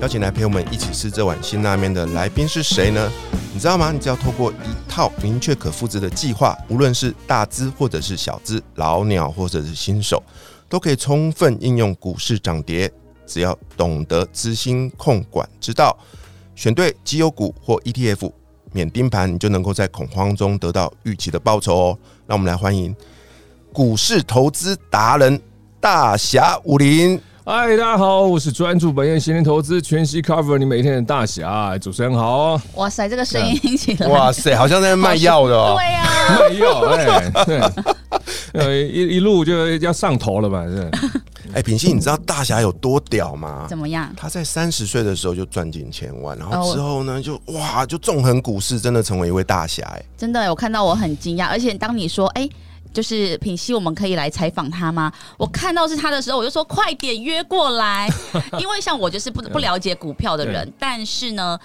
邀请来陪我们一起吃这碗辛拉面的来宾是谁呢？你知道吗？你只要透过一套明确可复制的计划，无论是大资或者是小资，老鸟或者是新手，都可以充分应用股市涨跌。只要懂得资金控管之道，选对绩优股或 ETF，免盯盘，你就能够在恐慌中得到预期的报酬哦。让我们来欢迎股市投资达人大侠武林。嗨，大家好，我是专注本业闲钱投资全息 cover 你每天的大侠，主持人好。哇塞，这个声音 听起来，哇塞，好像在卖药的哦。对呀、卖药，哎，对，呃，一一路就要上头了吧？是，哎，品信，你知道大侠有多屌吗？怎么样？他在三十岁的时候就赚进千万，然哦后之后呢，就哇，就纵横股市，真的成为一位大侠。哎，真的，我看到我很惊讶，而且当你说，哎、就是品熙，我们可以来采访他吗？我看到是他的时候，我就说快点约过来，因为像我就是不不了解股票的人，但是呢。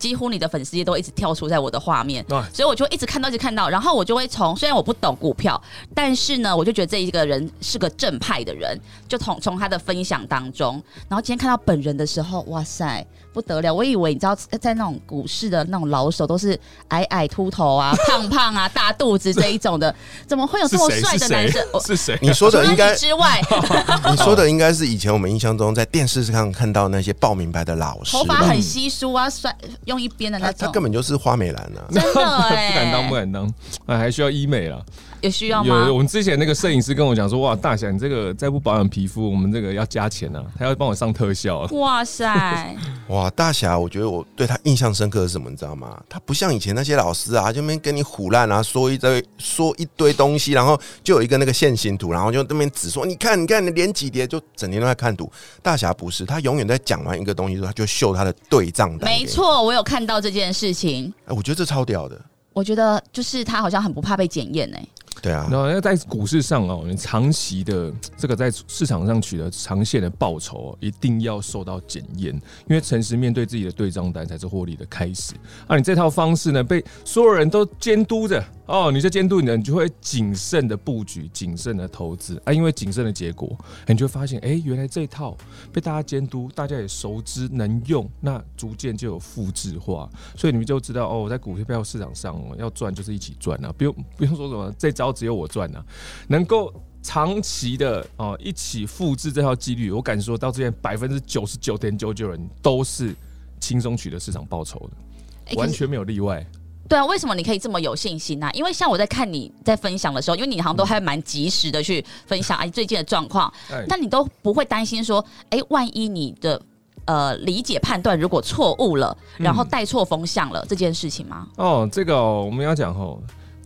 几乎你的粉丝也都一直跳出在我的画面，啊所以我就一直看到，一直看到，然后我就会从虽然我不懂股票，但是呢，我就觉得这一个人是个正派的人，就从从他的分享当中，然后今天看到本人的时候，哇塞，不得了！我以为你知道，在那种股市的那种老手都是矮矮秃头啊、胖胖啊、大肚子这一种的，怎么会有这么帅的男生？是谁？你说的应该，之外，你说的应该是以前我们印象中在电视上看到那些报名牌的老师，头发很稀疏啊，帅用一边的那种，他他根本就是花美男啊。真的 不哎，敢当，不敢当，哎，还需要医美啦。有需要吗有，？我们之前那个摄影师跟我讲说，哇，大侠，你这个再不保养皮肤，我们这个要加钱啊，他要帮我上特效。哇塞，哇，大侠，我觉得我对他印象深刻是什么？你知道吗？他不像以前那些老师啊，就那边跟你唬烂啊，说一堆说一堆东西，然后就有一个那个线形图，然后就那边指说，你看，你看，你连几叠，就整天都在看图。大侠不是，他永远在讲完一个东西之后，他就秀他的对账单。没，错，我有看到这件事情，哎，我觉得这超屌的。我觉得就是他好像很不怕被检验哎，对啊，然后要在股市上哦，你长期的这个在市场上取得长线的报酬哦，一定要受到检验，因为诚实面对自己的对账单才是获利的开始。啊，你这套方式呢，被所有人都监督着哦，你这监督你呢，你就会谨慎的布局，谨慎的投资啊，因为谨慎的结果，你就会发现，哎、原来这套被大家监督，大家也熟知能用，那逐渐就有复制化，所以你们就知道哦，我在股票市场上哦，要赚就是一起赚啊，不用不用说什么这招只有我赚啊，能够长期的哦一起复制这套纪律，我敢说到这边百分之九十九点九九人都是轻松取得市场报酬的，完全没有例外。对啊，为什么你可以这么有信心呢、因为像我在看你在分享的时候，因为你好像都还蛮及时的去分享 哎最近的状况，哎那你都不会担心说，哎，万一你的呃理解判断如果错误了，然后带错风向了、这件事情吗？哦，这个、哦、我们要讲哦，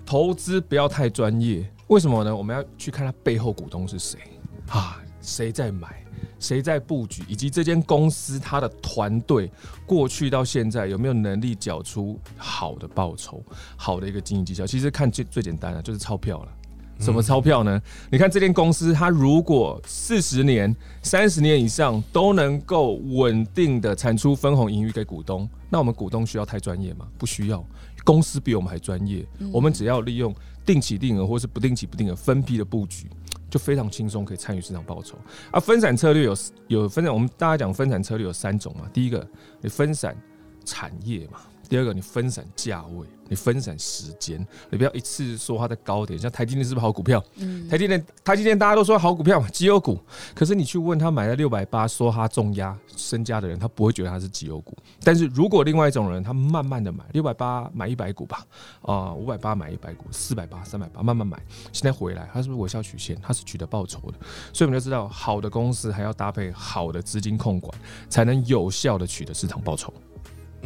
投资不要太专业，为什么呢？我们要去看它背后股东是谁啊，谁在买，谁在布局，以及这间公司它的团队过去到现在有没有能力缴出好的报酬、好的一个经营绩效。其实看最最简单的就是钞票了。什么钞票呢？你看这间公司，它如果四十年、三十年以上都能够稳定的产出分红盈余给股东，那我们股东需要太专业吗？不需要，公司比我们还专业。我们只要利用定期定额或是不定期不定额分批的布局，就非常轻松可以参与市场报酬。啊，分散策略有有分散，我们大家讲分散策略有三种嘛。第一个，你分散产业嘛，第二个你分散价位，你分散时间，你不要一次说它的高点。像台积电是不是好股票？嗯，台积电，台积电大家都说好股票嘛，绩优股。可是你去问他买了六百八，说他重压身家的人，他不会觉得他是绩优股。但是如果另外一种人，他慢慢的买六百八买一百股吧，啊五百八买一百股，四百八三百八慢慢买，现在回来，他是不是微笑曲线？他是取得报酬的。所以我们就知道，好的公司还要搭配好的资金控管，才能有效的取得市场报酬。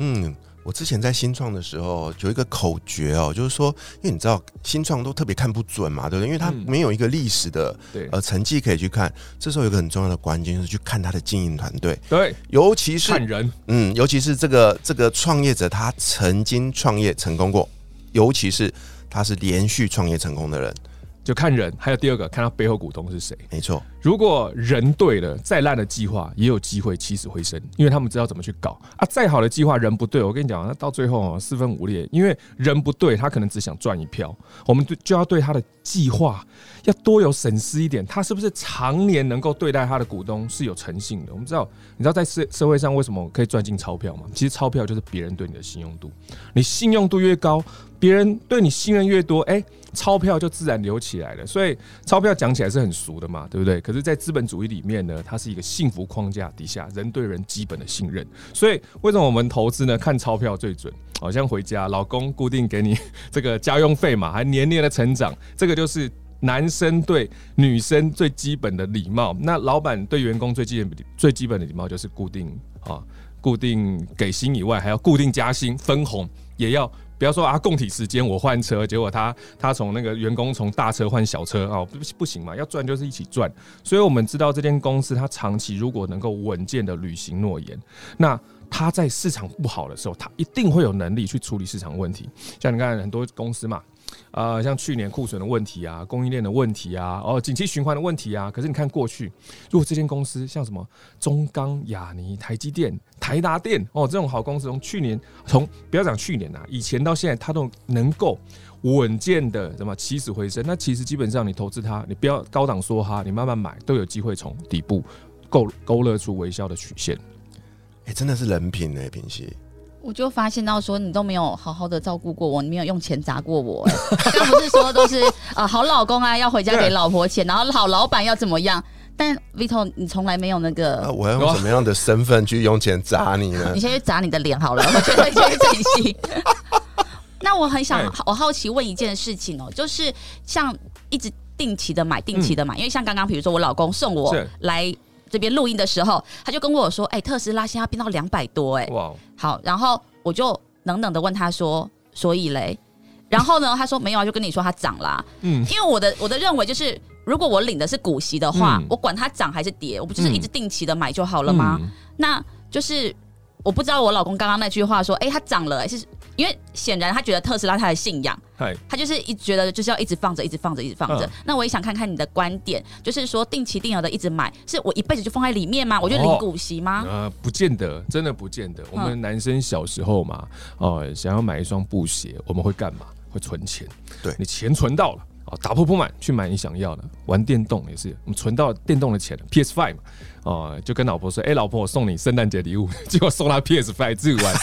嗯，我之前在新创的时候有一个口诀哦，就是说，因为你知道新创都特别看不准嘛，对不对？因为它嗯。没有一个历史的对。呃成绩可以去看。这时候有一个很重要的关键就是去看他的经营团队，对，尤其是看人，嗯，尤其是这个这个创业者他曾经创业成功过，尤其是他是连续创业成功的人，就看人。还有第二个，看他背后股东是谁。没错。如果人对了，再烂的计划也有机会起死回生，因为他们知道怎么去搞啊。再好的计划，人不对，我跟你讲，那到最后哦四分五裂，因为人不对，他可能只想赚一票。我们对就要对他的计划要多有审视一点，他是不是常年能够对待他的股东是有诚信的？我们知道，你知道在社社会上为什么可以赚进钞票吗？其实钞票就是别人对你的信用度，你信用度越高，别人对你信任越多，哎、钞票就自然流起来了。所以钞票讲起来是很俗的嘛，对不对？可是，在资本主义里面呢，它是一个幸福框架底下人对人基本的信任。所以，为什么我们投资呢？看钞票最准。好像回家，老公固定给你这个家用费嘛，还年年的成长，这个就是男生对女生最基本的礼貌。那老板对员工最基本最基本的礼貌就是固定啊，固定给薪以外，还要固定加薪、分红，也要不要说啊，供体时间我换车，结果他他从那个员工从大车换小车哦，不不行嘛，要赚就是一起赚。所以我们知道这间公司它长期如果能够稳健的履行诺言，那它在市场不好的时候，它一定会有能力去处理市场问题。像你看很多公司嘛。呃，像去年库存的问题啊，供应链的问题啊，哦，景气循环的问题啊。可是你看过去，如果这间公司像什么中钢、亚尼、台积电、台达电哦，这种好公司，从去年从不要讲去年啊，以前到现在，它都能够稳健的什么起死回生。那其实基本上你投资它，你不要高档梭哈，你慢慢买，都有机会从底部勾勾勒出微笑的曲线。哎、真的是人品哎、平息。我就发现到说你都没有好好的照顾过我，你没有用钱砸过我、哎，刚不是说都是啊、好老公啊要回家给老婆钱，然后好老板要怎么样？但 Vito 你从来没有那那个，我要用什么样的身份去用钱砸你呢 你？先去砸你的脸好了，我觉得这是真心。那我很想哎，我好奇问一件事情哦，就是像一直定期的买，定期的买，因为像刚刚比如说我老公送我是来这边录音的时候，他就跟我说，哎、特斯拉现在变到两百多、哎，哇，好，然后我就冷冷的问他说：“所以嘞？” 然后呢，他说没有啊，就跟你说它涨啦。嗯，因为我的我的认为就是，如果我领的是股息的话，嗯我管它涨还是跌，我不就是嗯一直定期的买就好了吗？嗯那就是我不知道我老公刚刚那句话说，哎、它涨了、是因为显然他觉得特斯拉他的信仰，嗨，他就是一觉得就是要一直放着，一直放着，一直放着。嗯那我也想看看你的观点，就是说定期定额的一直买，是我一辈子就放在里面吗？我就领哦股息吗？呃，不见得，真的不见得。我们男生小时候嘛，哦、想要买一双布鞋，我们会干嘛？会存钱。对你钱存到了，哦，打破不满去买你想要的。玩电动也是，我们存到电动的钱，PS Five 嘛，哦、就跟老婆说，哎、老婆，我送你圣诞节礼物，结果送她 PS Five 自己玩。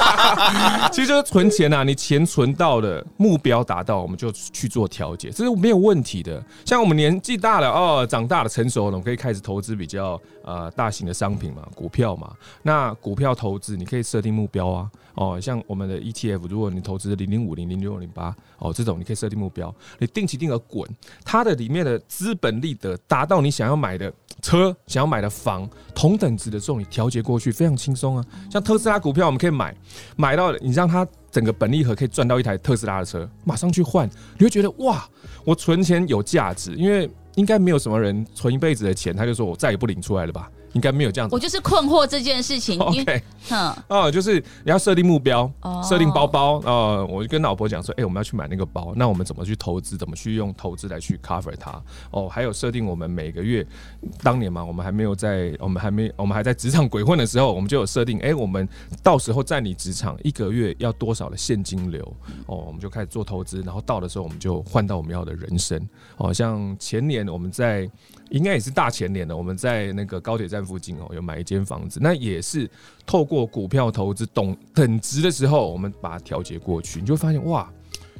其实就是存钱啊，你钱存到了，目标达到，我们就去做调节，这是没有问题的。像我们年纪大了哦，长大了成熟了，我们可以开始投资比较呃大型的商品嘛，股票嘛。那股票投资你可以设定目标啊，哦，像我们的 ETF，如果你投资零零五零零六零八哦这种，你可以设定目标，你定期定额滚，它的里面的资本利得达到你想要买的车、想要买的房同等值的这种，你调节过去非常轻松啊。像特斯拉股票，我们可以买，买到你让它整个本利和可以赚到一台特斯拉的车，马上去换，你会觉得哇，我存钱有价值，因为应该没有什么人存一辈子的钱，他就说我再也不领出来了吧？应该没有这样子我。就是困惑这件事情，因为 OK，嗯，哦，就是你要设定目标，哦设定包包。呃，我就跟老婆讲说，哎、我们要去买那个包，那我们怎么去投资？怎么去用投资来去 cover 它？哦，还有设定我们每个月，当年嘛，我们还没有在，我们还没，我们还在职场鬼混的时候，我们就有设定，哎、我们到时候在你职场一个月要多少的现金流？哦，我们就开始做投资，然后到的时候我们就换到我们要的人生。哦，像前年我们在应该也是大前年的，我们在那个高铁站附近哦，有买一间房子，那也是透过股票投资懂等值的时候，我们把它调节过去，你就会发现哇，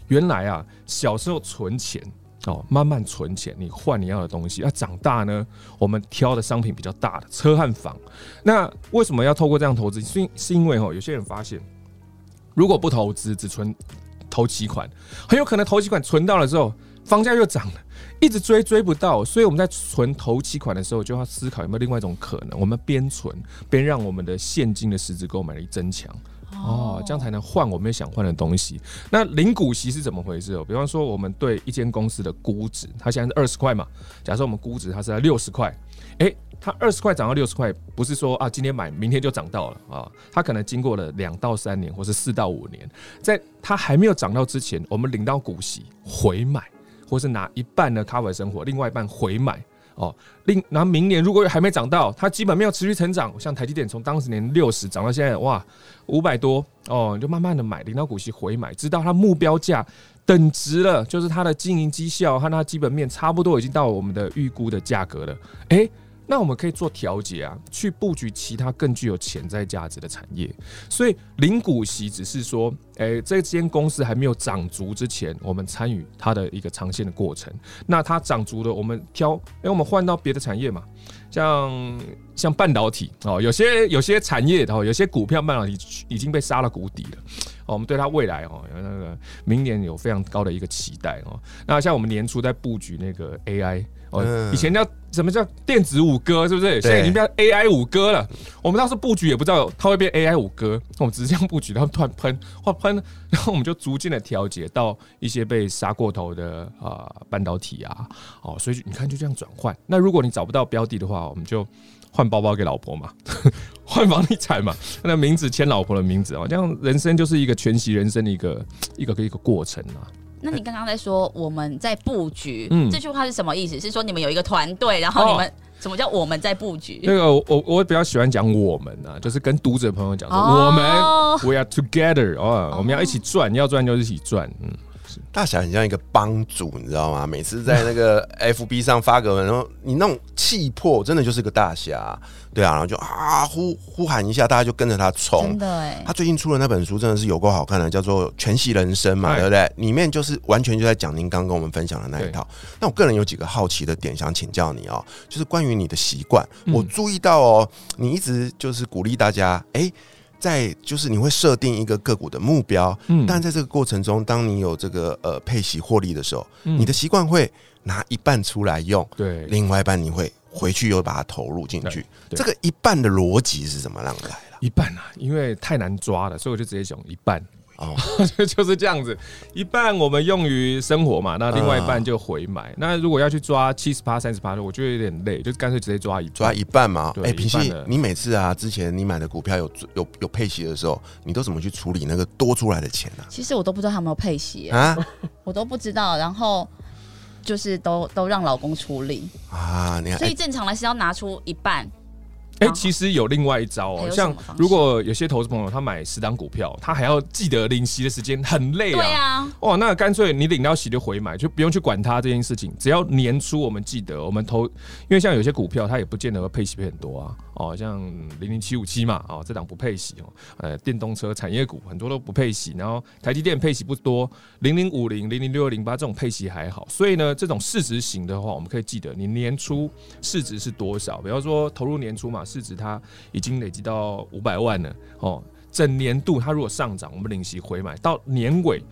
原来啊，小时候存钱哦，慢慢存钱，你换你要的东西。那长大呢，我们挑的商品比较大的车和房。那为什么要透过这样投资？是是因为哦，有些人发现，如果不投资，只存投期款，很有可能投期款存到了之后，房价又涨了。一直追追不到，所以我们在存头期款的时候，就要思考有没有另外一种可能，我们边存边让我们的现金的实质购买力增强，哦，这样才能换我们想换的东西。那零股息是怎么回事哦？比方说，我们对一间公司的估值，它现在是二十块嘛，假设我们估值它是在六十块，诶，它二十块涨到六十块，不是说啊今天买明天就涨到了啊，它可能经过了两到三年，或是四到五年，在它还没有涨到之前，我们领到股息回买。或是拿一半的 cover 生活，另外一半回买哦。另然后明年如果还没涨到，它基本没有持续成长，像台积电从当时年六十涨到现在哇五百多哦，你就慢慢的买，领到股息回买，直到它目标价等值了，就是它的经营绩效和它基本面差不多已经到我们的预估的价格了，哎。那我们可以做调节啊，去布局其他更具有潜在价值的产业。所以零股息只是说，诶，这间公司还没有涨足之前，我们参与它的一个长线的过程。那它涨足了，我们挑，哎，我们换到别的产业嘛，像像半导体哦，有些有些产业哦，有些股票半导体已经被杀了谷底了。哦，我们对它未来哦，有那个明年有非常高的一个期待哦。那像我们年初在布局那个 AI。哦，以前叫什么叫电子五哥，是不是？现在已经变 AI 五哥了。我们当时布局也不知道它会变 AI 五哥，我们只是这样布局，然后突然喷，或喷，然后我们就逐渐的调节到一些被杀过头的啊半导体啊，哦，所以你看就这样转换。那如果你找不到标的的话，我们就换包包给老婆嘛，换房地产嘛，那名字签老婆的名字啊，这样人生就是一个全息人生的一个一个一个过程啊。那你刚刚在说我们在布局，这句话是什么意思？是说你们有一个团队，然后你们什么叫我们在布局？那个我我比较喜欢讲我们啊，就是跟读者朋友讲说我们 we are together 哦，我们要一起赚，要赚就一起赚，嗯。大侠很像一个帮主，你知道吗？每次在那个 FB 上发个文，然后你那种气魄，真的就是个大侠，对啊，然后就啊呼呼喊一下，大家就跟着他冲。真的哎，他最近出了那本书，真的是有够好看的，叫做《全息人生》嘛，对不对？里面就是完全就在讲您刚跟我们分享的那一套。那我个人有几个好奇的点想请教你哦，就是关于你的习惯，我注意到哦，你一直就是鼓励大家，哎。在就是你会设定一个个股的目标，嗯，但在这个过程中，当你有这个呃配息获利的时候，你的习惯会拿一半出来用，对，另外一半你会回去又把它投入进去。这个一半的逻辑是怎么让来的？一半啊，因为太难抓了，所以我就直接讲一半。哦，就是这样子，一半我们用于生活嘛，那另外一半就回买。那如果要去抓七十八、三十八的，我觉得有点累，就干脆直接抓一抓一半嘛。哎，平息，你每次啊，之前你买的股票有有有配息的时候，你都怎么去处理那个多出来的钱呢？其实我都不知道他有没有配息啊，我都不知道，然后就是都都让老公处理啊。你看，所以正常来是要拿出一半。哎，其实有另外一招哦，像如果有些投资朋友他买十档股票，他还要记得领息的时间，很累啊。对啊，哇，那干脆你领到息就回买，就不用去管它这件事情。只要年初我们记得，我们投，因为像有些股票它也不见得会配息配很多啊。哦，像零零七五七嘛，哦，这档不配息哦。呃，电动车产业股很多都不配息，然后台积电配息不多，零零五零、零零六二零八这种配息还好。所以呢，这种市值型的话，我们可以记得你年初市值是多少。比方说投入年初嘛。市值它已经累积到五百万了哦，整年度它如果上涨，我们领息回买到年尾，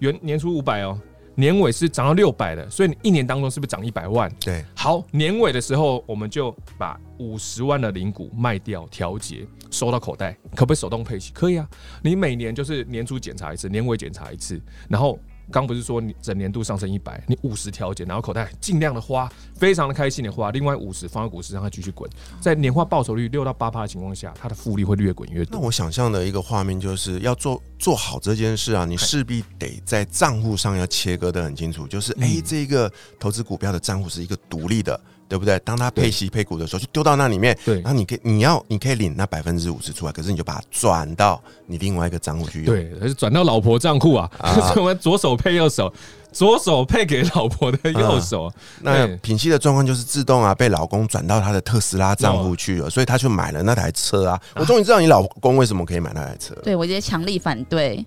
原年初五百哦，年尾是涨到六百的，所以你一年当中是不是涨一百万？对，好，年尾的时候我们就把五十万的零股卖掉调节，收到口袋，可不可以手动配息？可以啊，你每年就是年初检查一次，年尾检查一次，然后。刚不是说你整年度上升一百，你五十调节，然后口袋尽量的花，非常的开心的花，另外五十放在股市让它继续滚，在年化报酬率六到八趴的情况下，它的复利会越滚越多。那我想象的一个画面就是要做做好这件事啊，你势必得在账户上要切割的很清楚，就是哎，这个投资股票的账户是一个独立的。对不对？当他配息配股的时候，就丢到那里面，对然后你可以你要你可以领那百分之五十出来，可是你就把它转到你另外一个账户去用。对，还是转到老婆账户啊，啊所以我们左手配右手，左手配给老婆的右手，那品系的状况就是自动啊，被老公转到他的特斯拉账户去了，所以他去买了那台车啊。我终于知道你老公为什么可以买那台车了。对我直接强力反对。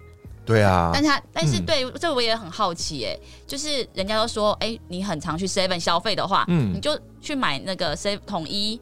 对啊。但，他但是嗯。对这我也很好奇哎，就是人家都说哎，你很常去 Seven 消费的话，嗯。你就去买那个 Seven 统一，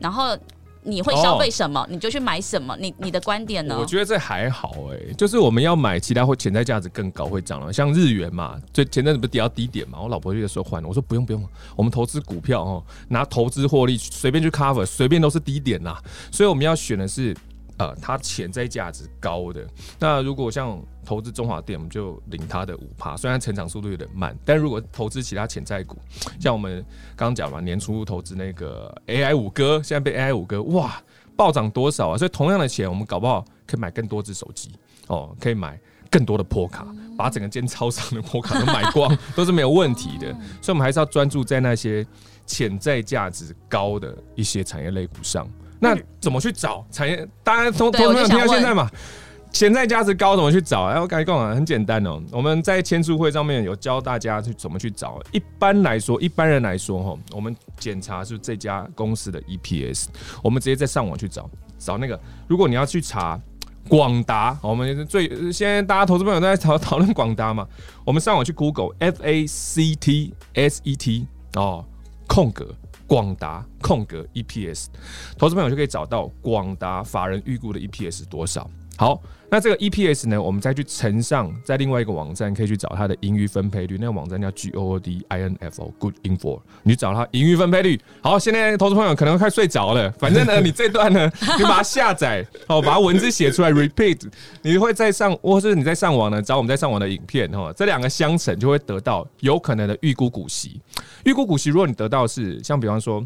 然后你会消费什么，你就去买什么。你你的观点呢？我？觉得这还好哎、就是我们要买其他会潜在价值更高会涨了，像日元嘛，最前阵子不是跌到低点嘛，我老婆就说换了，我说不用不用，我们投资股票哦，拿投资获利随便去 cover，随便都是低点啦，所以我们要选的是呃它潜在价值高的。那如果像投资中华电，我们就领它的五趴，虽然成长速度有点慢，但如果投资其他潜在股，像我们刚刚讲嘛，年初投资那个 AI 五哥，现在被 AI 五哥哇暴涨多少啊？所以同样的钱，我们搞不好可以买更多只手机哦，可以买更多的破卡，把整个间超商的破卡都买光，都是没有问题的。所以，我们还是要专注在那些潜在价值高的一些产业类股上。那怎么去找产业？大家从对我就从听到现在嘛，潜在价值高怎么去找？哎，我跟你讲啊，很简单哦。我们在签书会上面有教大家去怎么去找。一般来说，一般人来说哈，我们检查是这家公司的 EPS，我们直接在上网去找找那个。如果你要去查广达，我们最现在大家投资朋友都在讨讨论广达嘛，我们上网去 Google F A C T S E T 哦，空格广达空格 EPS，投资朋友就可以找到广达法人预估的 EPS 多少。好，那这个 EPS 呢，我们再去乘上在另外一个网站可以去找它的盈余分配率，那个网站叫 G O O D I N F O Good Info，你去找它盈余分配率。好，现在投资朋友可能快睡着了，反正呢，你这段呢，你把它下载，哦，把它文字写出来，repeat，你会在上，或是你在上网呢，找我们在上网的影片，哈，这两个相乘就会得到有可能的预估股息。预估股息，如果你得到是像比方说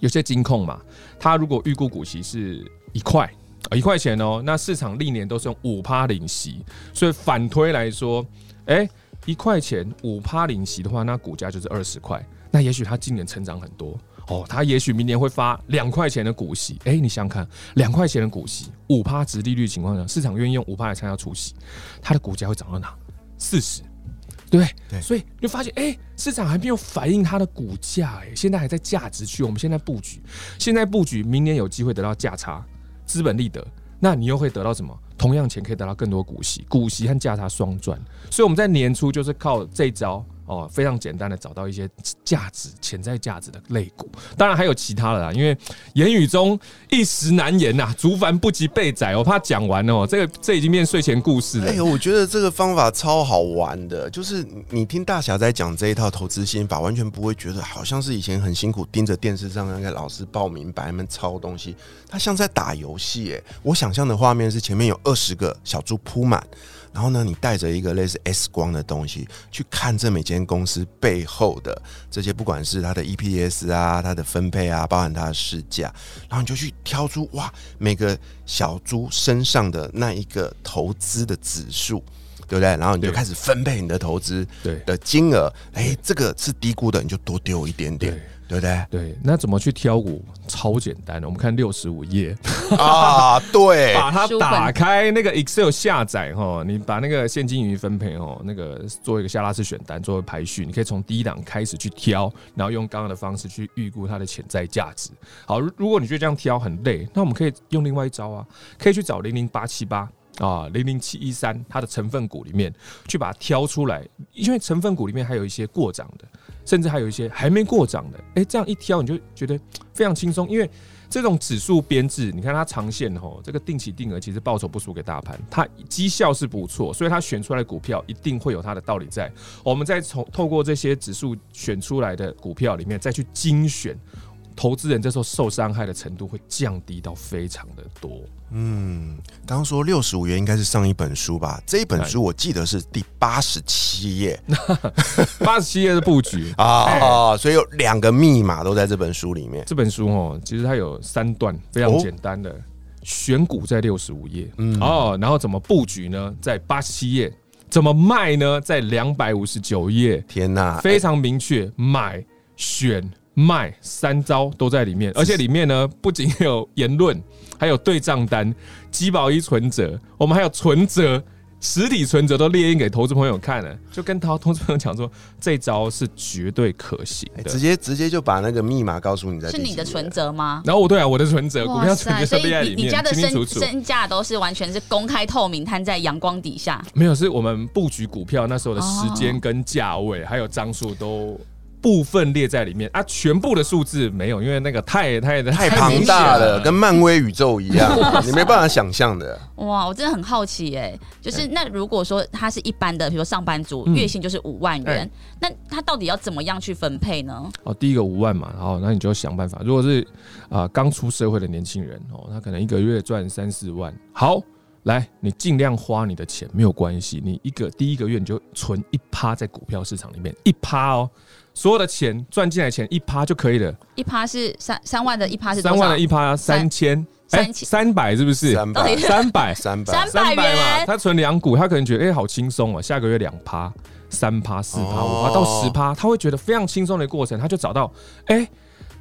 有些金控嘛，它如果预估股息是一块。一块钱哦，那市场历年都是用五趴领息，所以反推来说，哎、一块钱五趴领息的话，那股价就是二十块。那也许它今年成长很多哦，它也许明年会发两块钱的股息。哎、你想想看，两块钱的股息，五趴值利率情况下，市场愿意用五趴来参加除息，它的股价会涨到哪？四十。对不对？对所以你就发现，哎、市场还没有反映它的股价，哎，现在还在价值区。我们现在布局，现在布局，明年有机会得到价差。资本利得，那你又会得到什么？同样钱可以得到更多股息，股息和价差双赚。所以我们在年初就是靠这招哦，非常简单的找到一些价值、潜在价值的类股。当然还有其他的啦，因为言语中一时难言呐，竹凡不及被宰，我怕讲完哦，这个这已经变睡前故事了。哎呦，我觉得这个方法超好玩的，就是你听大侠在讲这一套投资心法，完全不会觉得好像是以前很辛苦盯着电视上那个老师报名白们抄东西，他像在打游戏。哎，我想象的画面是前面有二十个小猪铺满，然后呢，你带着一个类似 X 光的东西去看这每间公司背后的这些，不管是它的 EPS 啊、它的分配啊，包含它的市价，然后你就去挑出哇每个小猪身上的那一个投资的指数。对不对？然后你就开始分配你的投资对的金额，哎，这个是低估的，你就多丢一点点，对不对？对，那怎么去挑股？超简单的，我们看六十五页，啊，对，把它打开，那个 Excel 下载哈，你把那个现金盈余分配哦，那个做一个下拉式选单作为排序，你可以从第一档开始去挑，然后用刚刚的方式去预估它的潜在价值。好，如如果你觉得这样挑很累，那我们可以用另外一招啊，可以去找零零八七八。啊，零零七一三，它的成分股里面去把它挑出来，因为成分股里面还有一些过涨的，甚至还有一些还没过涨的。哎、这样一挑你就觉得非常轻松，因为这种指数编制，你看它长线吼，这个定期定额其实报酬不输给大盘，它绩效是不错，所以它选出来的股票一定会有它的道理在。我们再从透过这些指数选出来的股票里面再去精选。投资人这时候受伤害的程度会降低到非常的多，嗯，刚刚说六十五页应该是上一本书吧？这一本书我记得是第八十七页 八十七页的布局 啊，所以有两个密码都在这本书里面。这本书哦，其实它有三段非常哦简单的，选股在六十五页，嗯哦，然后怎么布局呢？在八十七页，怎么卖呢？在两百五十九页，天哪，非常明确，买、选、卖三招都在里面，而且里面呢不仅有言论，还有对账单、基保一存折，我们还有存折。实体存折都列印给投资朋友看了，就跟投投资朋友讲说，这招是绝对可行的，直接直接就把那个密码告诉你，在是你的存折吗？然后我对啊，我的存折，股票存折列在里面，你家的身身价都是完全是公开透明，摊在阳光底下。没有，是我们布局股票那时候的时间跟价位，还有张数都。部分列在里面啊，全部的数字没有，因为那个太太太庞大了，跟漫威宇宙一样，你没办法想象的。哇，我真的很好奇哎，就是那如果说他是一般的，比如说上班族，月薪就是五万元，那他到底要怎么样去分配呢？哦，第一个五万嘛，然后那你就想办法。如果是啊刚出社会的年轻人哦，他可能一个月赚三四万，好，来你尽量花你的钱没有关系，你一个第一个月你就存一趴在股票市场里面，一趴哦。所有的钱赚进来钱一趴就可以了，一趴是三三万的一趴是三万的一趴三千三千三百是不是？三百三百三百三百嘛？他存两股，他可能觉得哎好轻松哦，下个月两趴三趴四趴五趴到十趴，他会觉得非常轻松的过程，他就找到哎，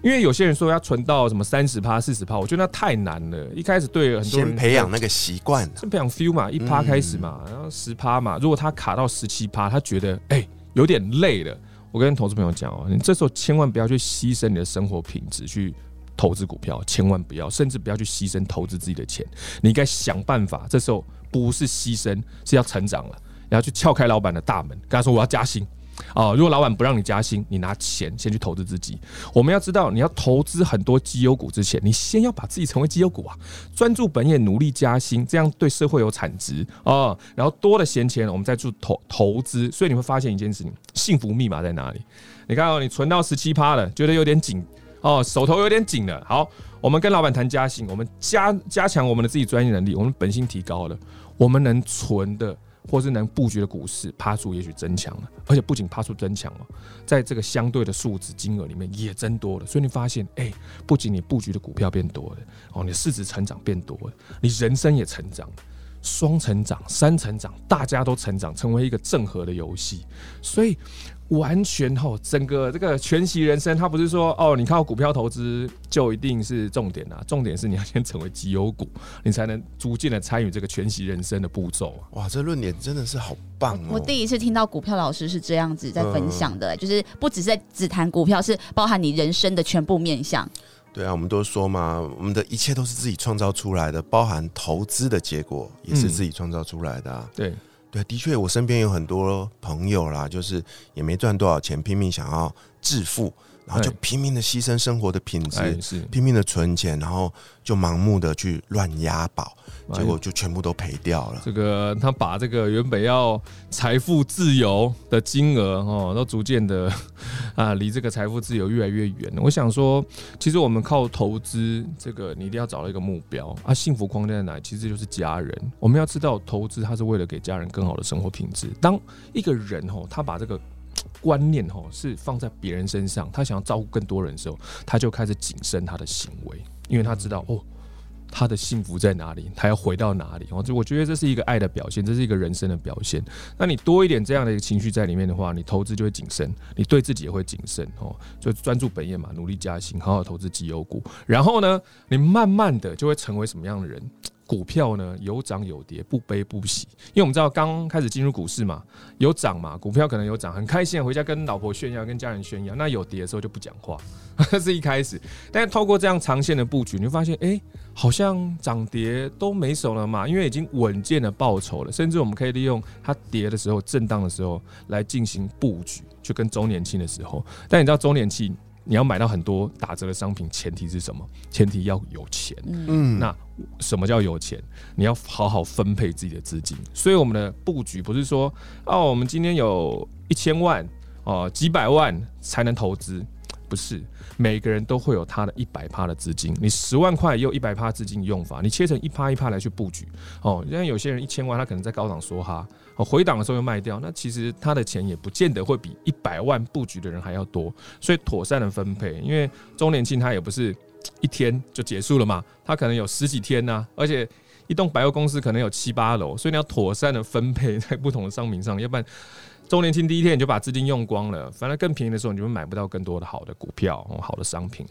因为有些人说要存到什么三十趴四十趴，我觉得那太难了。一开始对很多人先培养那个习惯，先培养 feel 嘛，一趴开始嘛，然后十趴嘛，如果他卡到十七趴，他觉得哎有点累了。我跟投资朋友讲哦，你这时候千万不要去牺牲你的生活品质去投资股票，千万不要，甚至不要去牺牲投资自己的钱。你应该想办法，这时候不是牺牲，是要成长了，然后去撬开老板的大门，跟他说我要加薪。哦，如果老板不让你加薪，你拿钱先去投资自己。我们要知道，你要投资很多绩优股之前，你先要把自己成为绩优股啊，专注本业，努力加薪，这样对社会有产值哦。然后多的闲钱，我们再做投投资。所以你会发现一件事情：幸福密码在哪里？你看哦，你存到十七趴了，觉得有点紧哦，手头有点紧了。好，我们跟老板谈加薪，我们加加强我们的自己专业能力，我们本性提高了，我们能存的。或是能布局的股市，趴数也许增强了，而且不仅趴数增强了，在这个相对的数字金额里面也增多了。所以你发现，哎，不仅你布局的股票变多了，哦，你市值成长变多了，你人生也成长，双成长、三成长，大家都成长，成为一个正和的游戏。所以。完全吼，整个这个全息人生，他不是说哦，你靠股票投资就一定是重点啊，重点是你要先成为绩优股，你才能逐渐的参与这个全息人生的步骤啊。哇，这论点真的是好棒哦！我第一次听到股票老师是这样子在分享的，就是不只是在只谈股票，是包含你人生的全部面向。对啊，我们都说嘛，我们的一切都是自己创造出来的，包含投资的结果也是自己创造出来的。对。对，的确，我身边有很多朋友啦，就是也没赚多少钱，拼命想要致富，然后就拼命的牺牲生活的品质，是拼命的存钱，然后就盲目的去乱押宝。结果就全部都赔掉了。这个他把这个原本要财富自由的金额哦，都逐渐的 啊，离这个财富自由越来越远。我想说，其实我们靠投资这个，你一定要找到一个目标啊。幸福框架在哪？其实就是家人。我们要知道，投资它是为了给家人更好的生活品质。当一个人哦，他把这个观念哦是放在别人身上，他想要照顾更多人的时候，他就开始谨慎他的行为，因为他知道哦。他的幸福在哪里？他要回到哪里？哦，就我觉得这是一个爱的表现，这是一个人生的表现。那你多一点这样的一个情绪在里面的话，你投资就会谨慎，你对自己也会谨慎哦，就专注本业嘛，努力加薪，好好投资绩优股。然后呢，你慢慢的就会成为什么样的人？股票呢有涨有跌，不悲不喜，因为我们知道刚开始进入股市嘛，有涨嘛，股票可能有涨，很开心，回家跟老婆炫耀，跟家人炫耀。那有跌的时候就不讲话，是一开始。但是透过这样长线的布局，你会发现，哎，好像涨跌都没手了嘛，因为已经稳健的报酬了，甚至我们可以利用它跌的时候、震荡的时候来进行布局，就跟周年庆的时候。但你知道周年庆？你要买到很多打折的商品，前提是什么？前提要有钱。嗯，那什么叫有钱？你要好好分配自己的资金。所以我们的布局不是说哦，我们今天有一千万哦，几百万才能投资，不是。每个人都会有他的一百趴的资金，你十万块也有一百趴资金用法，你切成一趴一趴来去布局哦。因为有些人一千万，他可能在高档梭哈，哦回档的时候又卖掉，那其实他的钱也不见得会比一百万布局的人还要多，所以妥善的分配。因为周年庆它也不是一天就结束了嘛，它可能有十几天呢，而且一栋百货公司可能有七八楼，所以你要妥善的分配在不同的商品上，要不然周年庆第一天你就把资金用光了，反而更便宜的时候你就会买不到更多的好的股票、哦好的商品。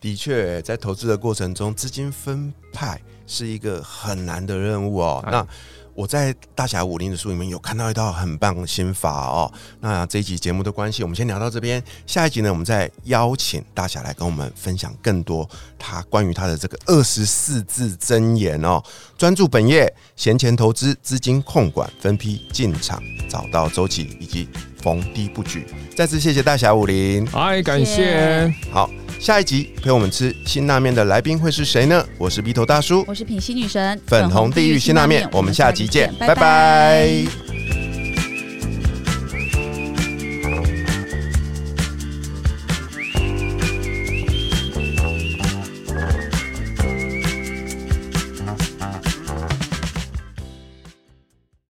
的确，在投资的过程中，资金分派是一个很难的任务哦。哎那我在大侠武林的书里面有看到一道很棒的心法哦。那这一集节目的关系，我们先聊到这边。下一集呢，我们再邀请大侠来跟我们分享更多他关于他的这个二十四字真言哦。专注本业，闲钱投资，资金控管，分批进场，找到周期以及逢低布局。再次谢谢大侠武林。哎，感谢谢。好，下一集陪我们吃辛辣面的来宾会是谁呢？我是鼻头大叔，我是品西女神，粉红地狱辛辣面，我们下集见，拜拜